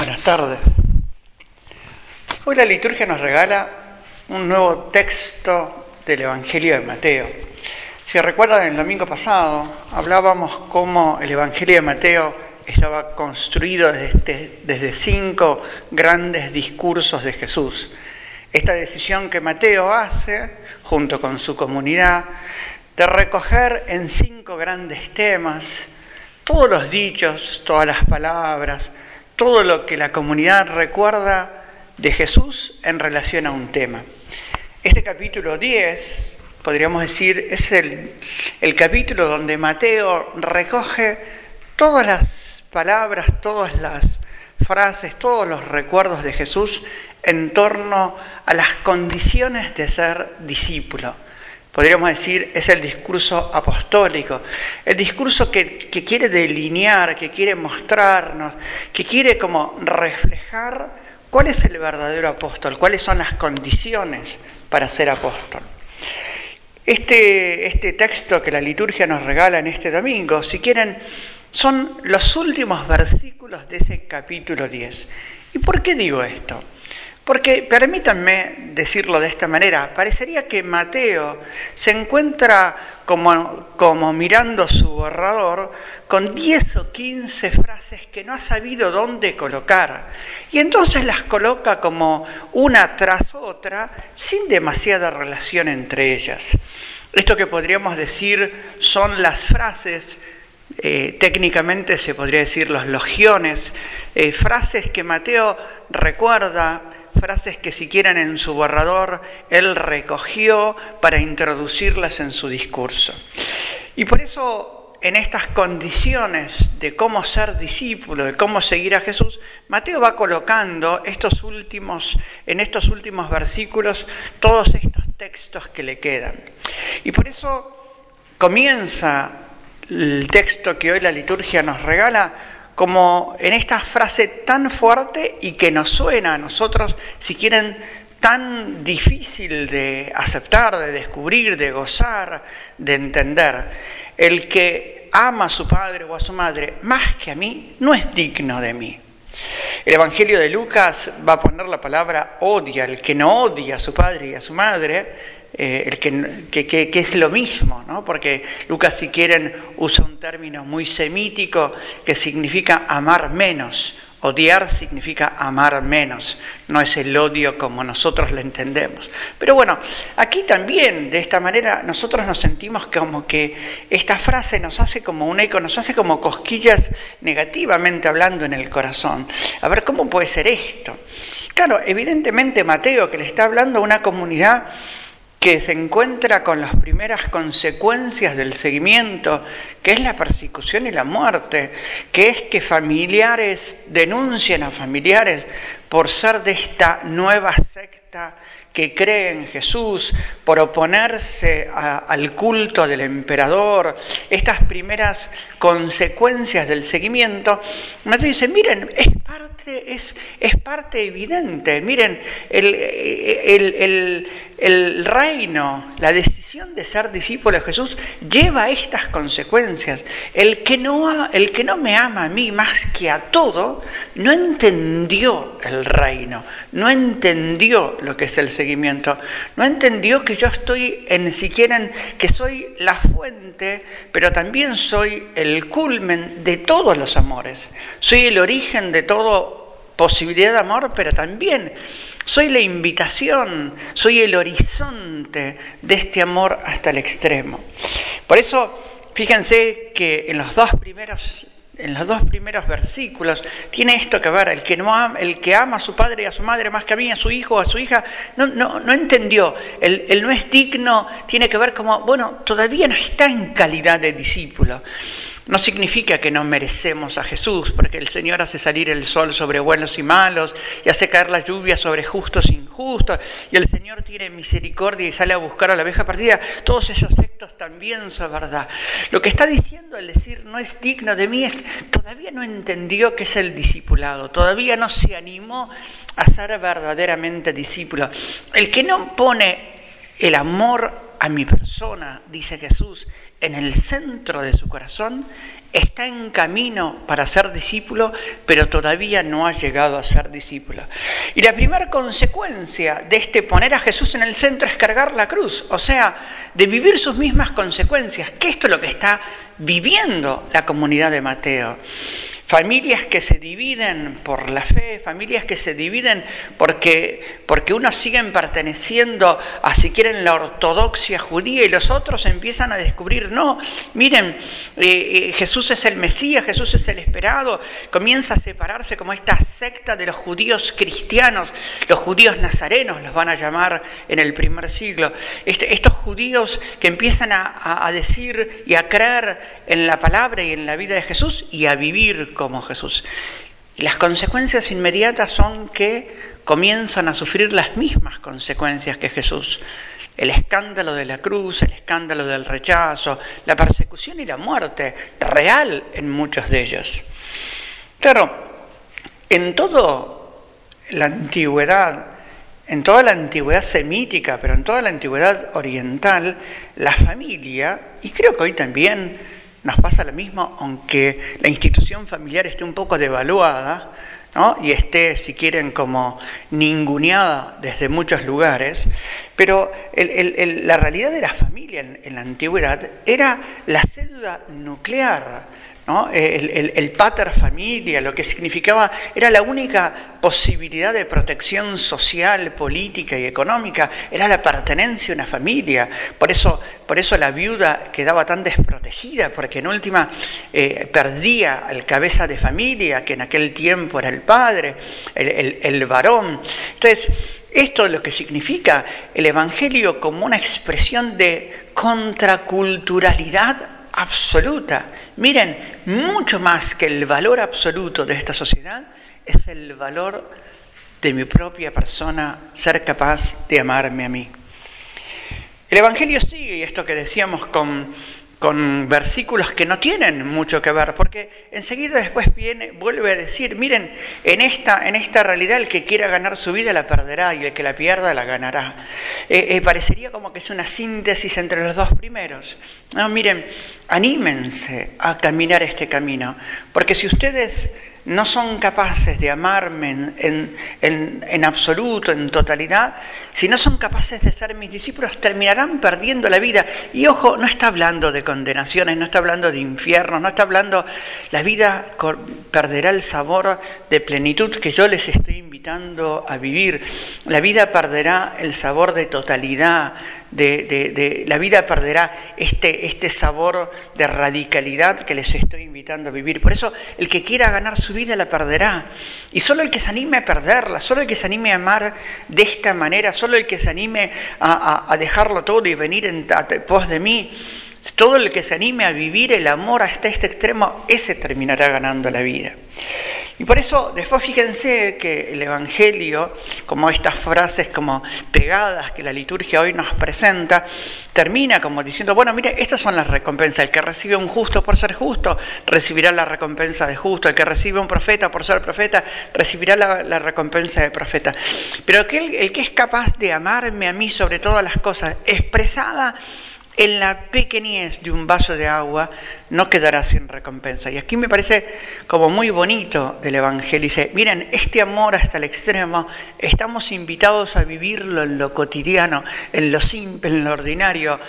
Buenas tardes. Hoy la liturgia nos regala un nuevo texto del Evangelio de Mateo. Si recuerdan, el domingo pasado hablábamos cómo el Evangelio de Mateo estaba construido desde, desde cinco grandes discursos de Jesús. Esta decisión que Mateo hace, junto con su comunidad, de recoger en cinco grandes temas todos los dichos, todas las palabras, todo lo que la comunidad recuerda de Jesús en relación a un tema. Este capítulo 10, podríamos decir, es el, capítulo donde Mateo recoge todas las palabras, todas las frases, todos los recuerdos de Jesús en torno a las condiciones de ser discípulo podríamos decir, es el discurso apostólico, el discurso que, quiere delinear, que quiere mostrarnos, que quiere como reflejar cuál es el verdadero apóstol, cuáles son las condiciones para ser apóstol. Este, este texto que la liturgia nos regala en este domingo, si quieren, son los últimos versículos de ese capítulo 10. ¿Y por qué digo esto? Porque permítanme decirlo de esta manera, parecería que Mateo se encuentra como, mirando su borrador con 10 o 15 frases que no ha sabido dónde colocar. Y entonces las coloca como una tras otra sin demasiada relación entre ellas. Esto que podríamos decir son las frases eh, técnicamente se podría decir los logiones, eh, frases que Mateo recuerda frases que si quieren en su borrador él recogió para introducirlas en su discurso. Y por eso en estas condiciones de cómo ser discípulo, de cómo seguir a Jesús, Mateo va colocando estos últimos, en estos últimos versículos todos estos textos que le quedan. Y por eso comienza el texto que hoy la liturgia nos regala como en esta frase tan fuerte y que nos suena a nosotros, si quieren, tan difícil de aceptar, de descubrir, de gozar, de entender. El que ama a su padre o a su madre más que a mí no es digno de mí. El Evangelio de Lucas va a poner la palabra odia, el que no odia a su padre y a su madre, eh, el que, que, es lo mismo, ¿no? porque Lucas, si quieren, usa un término muy semítico que significa amar menos. Odiar significa amar menos, no es el odio como nosotros lo entendemos. Pero bueno, aquí también, de esta manera, nosotros nos sentimos como que esta frase nos hace como un eco, nos hace como cosquillas negativamente hablando en el corazón. A ver, ¿cómo puede ser esto? Claro, evidentemente Mateo, que le está hablando a una comunidad que se encuentra con las primeras consecuencias del seguimiento, que es la persecución y la muerte, que es que familiares denuncien a familiares por ser de esta nueva secta que cree en Jesús, por oponerse al culto del emperador, estas primeras consecuencias del seguimiento, nos dice, miren, es parte, es, es parte evidente, miren, el, el, el reino, la decisión de ser discípulo de Jesús lleva estas consecuencias. El que, no, el que no me ama a mí más que a todo, no entendió el reino, no entendió lo que es el seguimiento, no entendió que yo estoy en siquiera en, que soy la fuente, pero también soy el culmen de todos los amores, soy el origen de todo posibilidad de amor, pero también soy la invitación, soy el horizonte de este amor hasta el extremo. Por eso, fíjense que en los dos primeros en los dos primeros versículos, tiene esto que ver, el que, no ama, el que ama a su padre y a su madre más que a mí, a su hijo o a su hija, no, entendió, el, el, no es digno tiene que ver como, bueno, todavía no está en calidad de discípulo. No significa que no merecemos a Jesús, porque el Señor hace salir el sol sobre buenos y malos y hace caer la lluvia sobre justos e injustos, y el Señor tiene misericordia y sale a buscar a la abeja perdida. Todos esos textos también son verdad. Lo que está diciendo al decir no es digno de mí es todavía no entendió que es el discipulado, todavía no se animó a ser verdaderamente discípulo. El que no pone el amor a mi persona, dice Jesús, en el centro de su corazón, está en camino para ser discípulo, pero todavía no ha llegado a ser discípulo. Y la primera consecuencia de este poner a Jesús en el centro es cargar la cruz, o sea, de vivir sus mismas consecuencias, que esto es lo que está viviendo la comunidad de Mateo. Familias que se dividen por la fe, familias que se dividen porque, porque unos siguen perteneciendo a, si quieren, la ortodoxia judía y los otros empiezan a descubrir, no, miren, eh, eh, Jesús es el Mesías, Jesús es el esperado, comienza a separarse como esta secta de los judíos cristianos, los judíos nazarenos los van a llamar en el primer siglo, este, estos judíos que empiezan a, a decir y a creer en la palabra y en la vida de Jesús y a vivir como Jesús. Y las consecuencias inmediatas son que comienzan a sufrir las mismas consecuencias que Jesús. El escándalo de la cruz, el escándalo del rechazo, la persecución y la muerte, real en muchos de ellos. Claro, en toda la antigüedad, en toda la antigüedad semítica, pero en toda la antigüedad oriental, la familia, y creo que hoy también nos pasa lo mismo, aunque la institución familiar esté un poco devaluada ¿no? y esté, si quieren, como ninguneada desde muchos lugares, pero la realidad de la familia en, la antigüedad era la célula nuclear el, pater familia, lo que significaba, era la única posibilidad de protección social, política y económica, era la pertenencia a una familia. Por eso, por eso la viuda quedaba tan desprotegida, porque en última eh, perdía al cabeza de familia, que en aquel tiempo era el padre, el, el varón. Entonces, esto es lo que significa el Evangelio como una expresión de contraculturalidad absoluta. Miren, mucho más que el valor absoluto de esta sociedad es el valor de mi propia persona, ser capaz de amarme a mí. El Evangelio sigue, y esto que decíamos con con versículos que no tienen mucho que ver, porque enseguida después viene, vuelve a decir, miren, en esta, en esta realidad el que quiera ganar su vida la perderá y el que la pierda la ganará. Eh, eh, parecería como que es una síntesis entre los dos primeros. No, miren, anímense a caminar este camino, porque si ustedes no son capaces de amarme en, absoluto, en totalidad, si no son capaces de ser mis discípulos, terminarán perdiendo la vida. Y ojo, no está hablando de condenaciones, no está hablando de infiernos, no está hablando, la vida perderá el sabor de plenitud que yo les estoy invitando a vivir. La vida perderá el sabor de totalidad, de, la vida perderá este, este sabor de radicalidad que les estoy invitando a vivir. Por eso el que quiera ganar su vida la perderá. Y solo el que se anime a perderla, solo el que se anime a amar de esta manera, solo el que se anime a, dejarlo todo y venir en pos de mí, todo el que se anime a vivir el amor hasta este extremo, ese terminará ganando la vida. Y por eso, después fíjense que el Evangelio, como estas frases como pegadas que la liturgia hoy nos presenta, termina como diciendo, bueno, mire, estas son las recompensas. El que recibe un justo por ser justo, recibirá la recompensa de justo. El que recibe un profeta por ser profeta, recibirá la, recompensa de profeta. Pero aquel, el que es capaz de amarme a mí sobre todas las cosas, expresada en la pequeñez de un vaso de agua no quedará sin recompensa. Y aquí me parece como muy bonito del Evangelio. Dice, miren, este amor hasta el extremo, estamos invitados a vivirlo en lo cotidiano, en lo simple, en lo ordinario,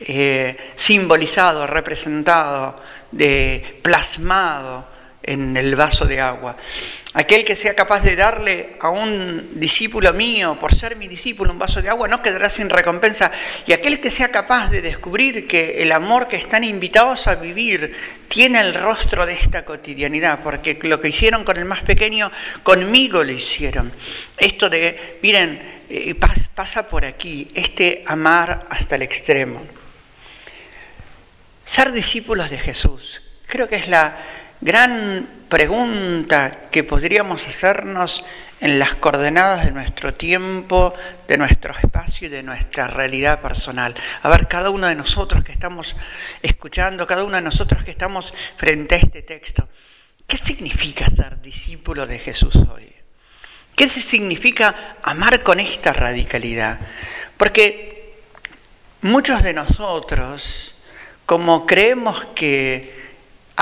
eh, simbolizado, representado, de, plasmado en el vaso de agua. Aquel que sea capaz de darle a un discípulo mío, por ser mi discípulo, un vaso de agua, no quedará sin recompensa. Y aquel que sea capaz de descubrir que el amor que están invitados a vivir tiene el rostro de esta cotidianidad, porque lo que hicieron con el más pequeño, conmigo lo hicieron. Esto de, miren, eh, pasa por aquí, este amar hasta el extremo. Ser discípulos de Jesús, creo que es la gran pregunta que podríamos hacernos en las coordenadas de nuestro tiempo, de nuestro espacio y de nuestra realidad personal. A ver, cada uno de nosotros que estamos escuchando, cada uno de nosotros que estamos frente a este texto, ¿qué significa ser discípulo de Jesús hoy? ¿Qué significa amar con esta radicalidad? Porque muchos de nosotros, como creemos que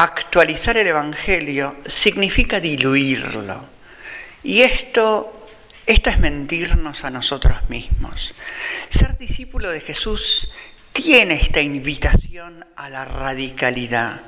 actualizar el Evangelio significa diluirlo, y esto, esto es mentirnos a nosotros mismos. Ser discípulo de Jesús tiene esta invitación a la radicalidad.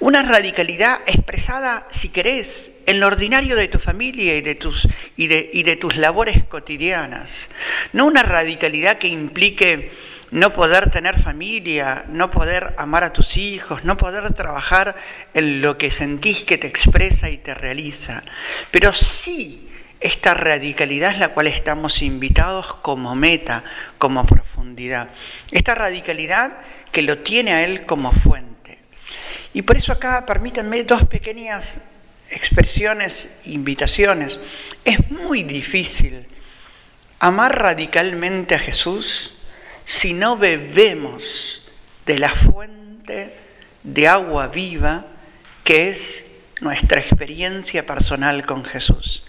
Una radicalidad expresada, si querés, en lo ordinario de tu familia y de tus, y de, y de tus labores cotidianas. No una radicalidad que implique no poder tener familia, no poder amar a tus hijos, no poder trabajar en lo que sentís que te expresa y te realiza. Pero sí esta radicalidad es la cual estamos invitados como meta, como profundidad. Esta radicalidad que lo tiene a Él como fuente. Y por eso acá permítanme dos pequeñas expresiones, invitaciones. Es muy difícil amar radicalmente a Jesús si no bebemos de la fuente de agua viva que es nuestra experiencia personal con Jesús.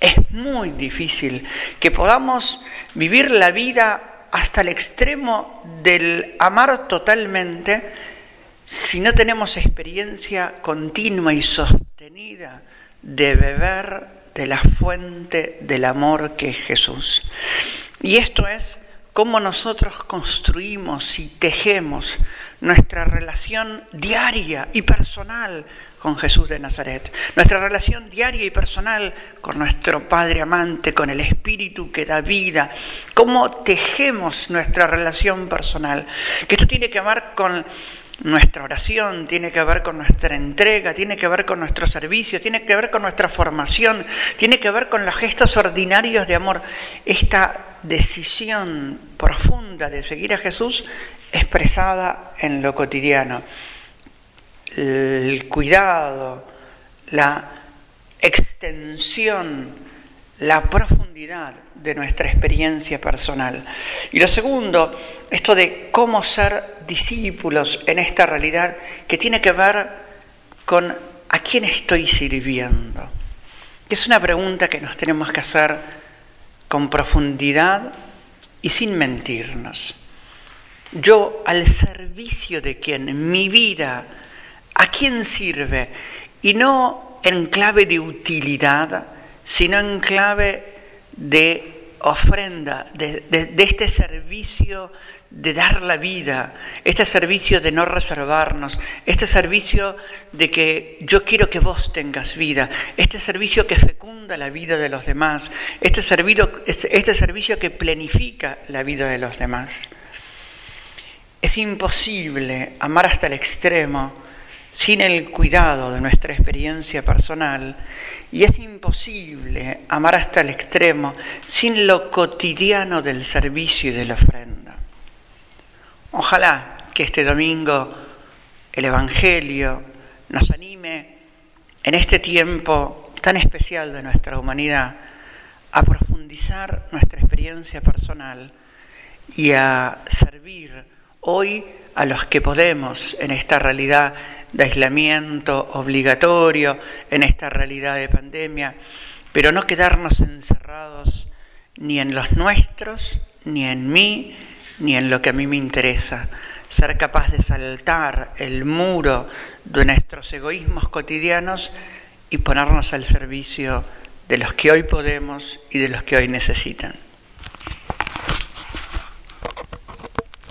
Es muy difícil que podamos vivir la vida hasta el extremo del amar totalmente si no tenemos experiencia continua y sostenida de beber de la fuente del amor que es Jesús. Y esto es cómo nosotros construimos y tejemos nuestra relación diaria y personal con Jesús de Nazaret, nuestra relación diaria y personal con nuestro Padre amante, con el Espíritu que da vida, cómo tejemos nuestra relación personal, que esto tiene que ver con nuestra oración, tiene que ver con nuestra entrega, tiene que ver con nuestro servicio, tiene que ver con nuestra formación, tiene que ver con los gestos ordinarios de amor. Esta decisión profunda de seguir a Jesús expresada en lo cotidiano. El cuidado, la extensión, la profundidad de nuestra experiencia personal. Y lo segundo, esto de cómo ser discípulos en esta realidad que tiene que ver con a quién estoy sirviendo. Es una pregunta que nos tenemos que hacer con profundidad y sin mentirnos. Yo al servicio de quien, mi vida, ¿a quién sirve? Y no en clave de utilidad, sino en clave de ofrenda, de, este servicio de dar la vida, este servicio de no reservarnos, este servicio de que yo quiero que vos tengas vida, este servicio que fecunda la vida de los demás, este servicio, este, este servicio que planifica la vida de los demás. Es imposible amar hasta el extremo sin el cuidado de nuestra experiencia personal y es imposible amar hasta el extremo sin lo cotidiano del servicio y de la ofrenda. Ojalá que este domingo el Evangelio nos anime en este tiempo tan especial de nuestra humanidad a profundizar nuestra experiencia personal y a servir hoy a los que podemos en esta realidad de aislamiento obligatorio, en esta realidad de pandemia, pero no quedarnos encerrados ni en los nuestros, ni en mí, ni en lo que a mí me interesa. Ser capaz de saltar el muro de nuestros egoísmos cotidianos y ponernos al servicio de los que hoy podemos y de los que hoy necesitan.